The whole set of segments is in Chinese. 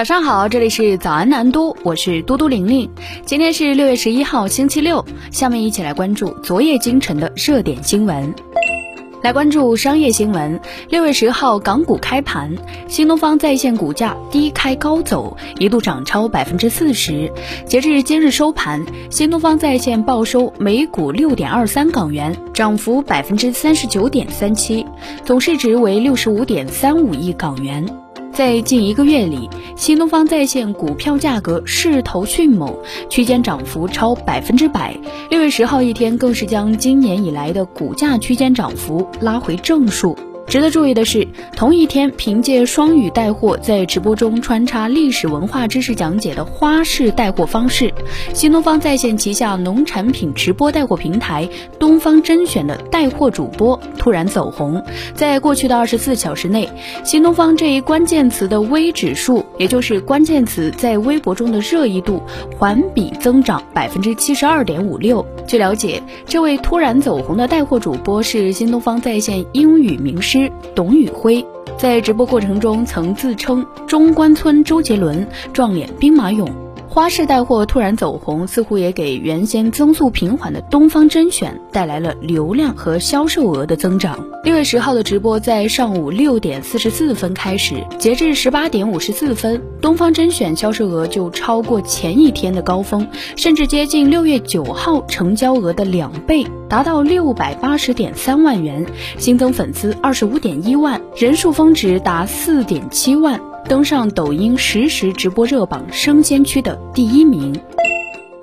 早上好，这里是早安南都，我是嘟嘟玲玲。今天是六月十一号，星期六。下面一起来关注昨夜今晨的热点新闻。来关注商业新闻。六月十号，港股开盘，新东方在线股价低开高走，一度涨超百分之四十。截至今日收盘，新东方在线报收每股六点二三港元，涨幅百分之三十九点三七，总市值为六十五点三五亿港元。在近一个月里，新东方在线股票价格势头迅猛，区间涨幅超百分之百。六月十号一天，更是将今年以来的股价区间涨幅拉回正数。值得注意的是，同一天，凭借双语带货，在直播中穿插历史文化知识讲解的花式带货方式，新东方在线旗下农产品直播带货平台东方甄选的带货主播突然走红。在过去的二十四小时内，新东方这一关键词的微指数，也就是关键词在微博中的热议度，环比增长百分之七十二点五六。据了解，这位突然走红的带货主播是新东方在线英语名师。董宇辉在直播过程中曾自称“中关村周杰伦”，撞脸兵马俑。花式带货突然走红，似乎也给原先增速平缓的东方甄选带来了流量和销售额的增长。六月十号的直播在上午六点四十四分开始，截至十八点五十四分，东方甄选销售额就超过前一天的高峰，甚至接近六月九号成交额的两倍，达到六百八十点三万元，新增粉丝二十五点一万，人数峰值达四点七万。登上抖音实时直播热榜生鲜区的第一名。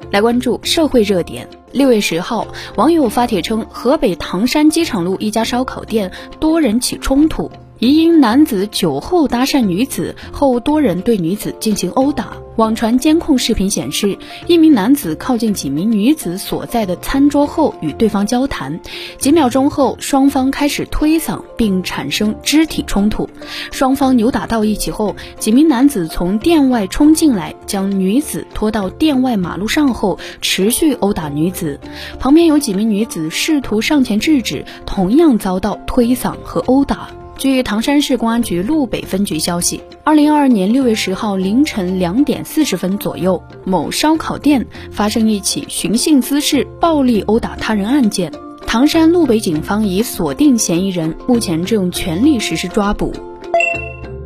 来关注社会热点。六月十号，网友发帖称，河北唐山机场路一家烧烤店多人起冲突。疑因男子酒后搭讪女子后，多人对女子进行殴打。网传监控视频显示，一名男子靠近几名女子所在的餐桌后与对方交谈，几秒钟后，双方开始推搡并产生肢体冲突。双方扭打到一起后，几名男子从店外冲进来，将女子拖到店外马路上后，持续殴打女子。旁边有几名女子试图上前制止，同样遭到推搡和殴打。据唐山市公安局路北分局消息，二零二二年六月十号凌晨两点四十分左右，某烧烤店发生一起寻衅滋事、暴力殴打他人案件。唐山路北警方已锁定嫌疑人，目前正全力实施抓捕。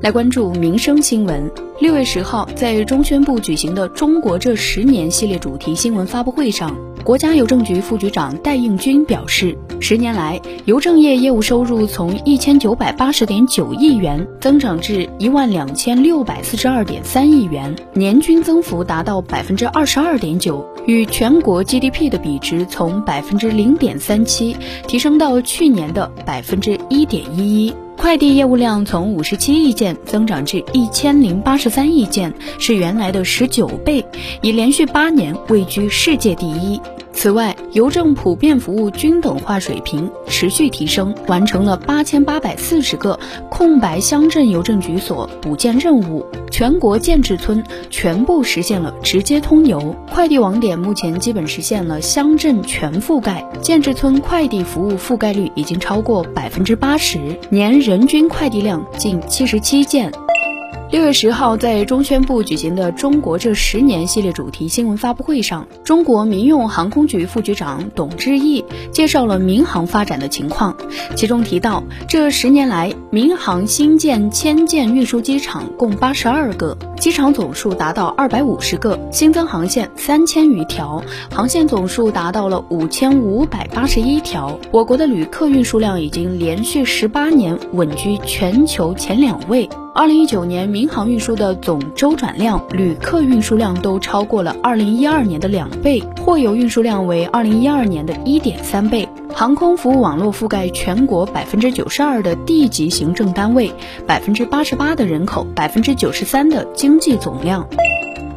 来关注民生新闻。六月十号，在中宣部举行的“中国这十年”系列主题新闻发布会上。国家邮政局副局长戴应军表示，十年来，邮政业业务收入从一千九百八十点九亿元增长至一万两千六百四十二点三亿元，年均增幅达到百分之二十二点九，与全国 GDP 的比值从百分之零点三七提升到去年的百分之点一一。快递业务量从五十七亿件增长至一千零八十三亿件，是原来的十九倍，已连续八年位居世界第一。此外，邮政普遍服务均等化水平持续提升，完成了八千八百四十个空白乡镇邮政局所补建任务，全国建制村全部实现了直接通邮，快递网点目前基本实现了乡镇全覆盖，建制村快递服务覆盖率已经超过百分之八十，年人均快递量近七十七件。六月十号，在中宣部举行的“中国这十年”系列主题新闻发布会上，中国民用航空局副局长董志毅介绍了民航发展的情况。其中提到，这十年来，民航新建迁建运输机场共八十二个，机场总数达到二百五十个，新增航线三千余条，航线总数达到了五千五百八十一条。我国的旅客运输量已经连续十八年稳居全球前两位。二零一九年，民航运输的总周转量、旅客运输量都超过了二零一二年的两倍，货邮运输量为二零一二年的一点三倍。航空服务网络覆盖全国百分之九十二的地级行政单位，百分之八十八的人口，百分之九十三的经济总量。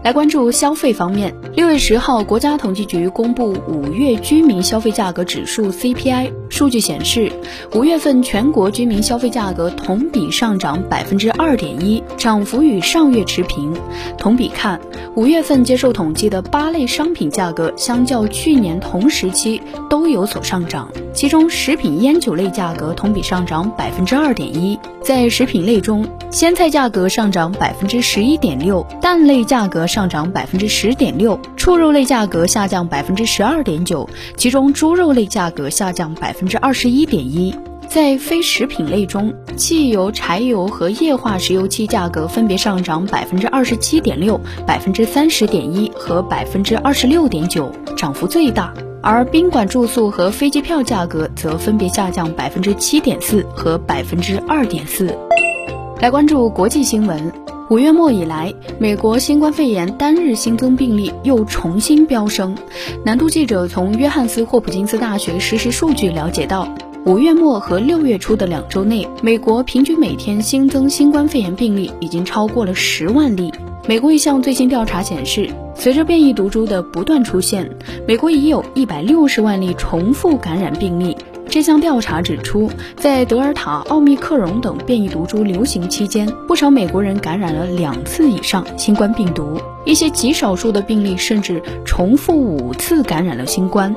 来关注消费方面，六月十号，国家统计局公布五月居民消费价格指数 CPI 数据显示，五月份全国居民消费价格同比上涨百分之二点一，涨幅与上月持平。同比看，五月份接受统计的八类商品价格相较去年同时期都有所上涨，其中食品烟酒类价格同比上涨百分之二点一。在食品类中，鲜菜价格上涨百分之十一点六，蛋类价格上涨百分之十点六，畜肉类价格下降百分之十二点九，其中猪肉类价格下降百分之二十一点一。在非食品类中，汽油、柴油和液化石油气价格分别上涨百分之二十七点六、百分之三十点一和百分之二十六点九，涨幅最大。而宾馆住宿和飞机票价格则分别下降百分之七点四和百分之二点四。来关注国际新闻，五月末以来，美国新冠肺炎单日新增病例又重新飙升。南都记者从约翰斯霍普金斯大学实时数据了解到，五月末和六月初的两周内，美国平均每天新增新冠肺炎病例已经超过了十万例。美国一项最新调查显示，随着变异毒株的不断出现，美国已有一百六十万例重复感染病例。这项调查指出，在德尔塔、奥密克戎等变异毒株流行期间，不少美国人感染了两次以上新冠病毒，一些极少数的病例甚至重复五次感染了新冠。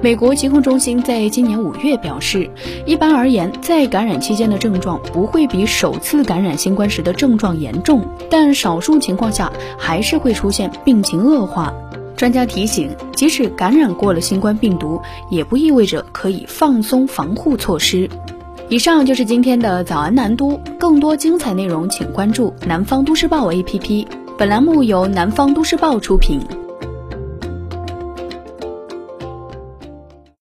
美国疾控中心在今年五月表示，一般而言，在感染期间的症状不会比首次感染新冠时的症状严重，但少数情况下还是会出现病情恶化。专家提醒，即使感染过了新冠病毒，也不意味着可以放松防护措施。以上就是今天的早安南都，更多精彩内容请关注南方都市报 APP。本栏目由南方都市报出品。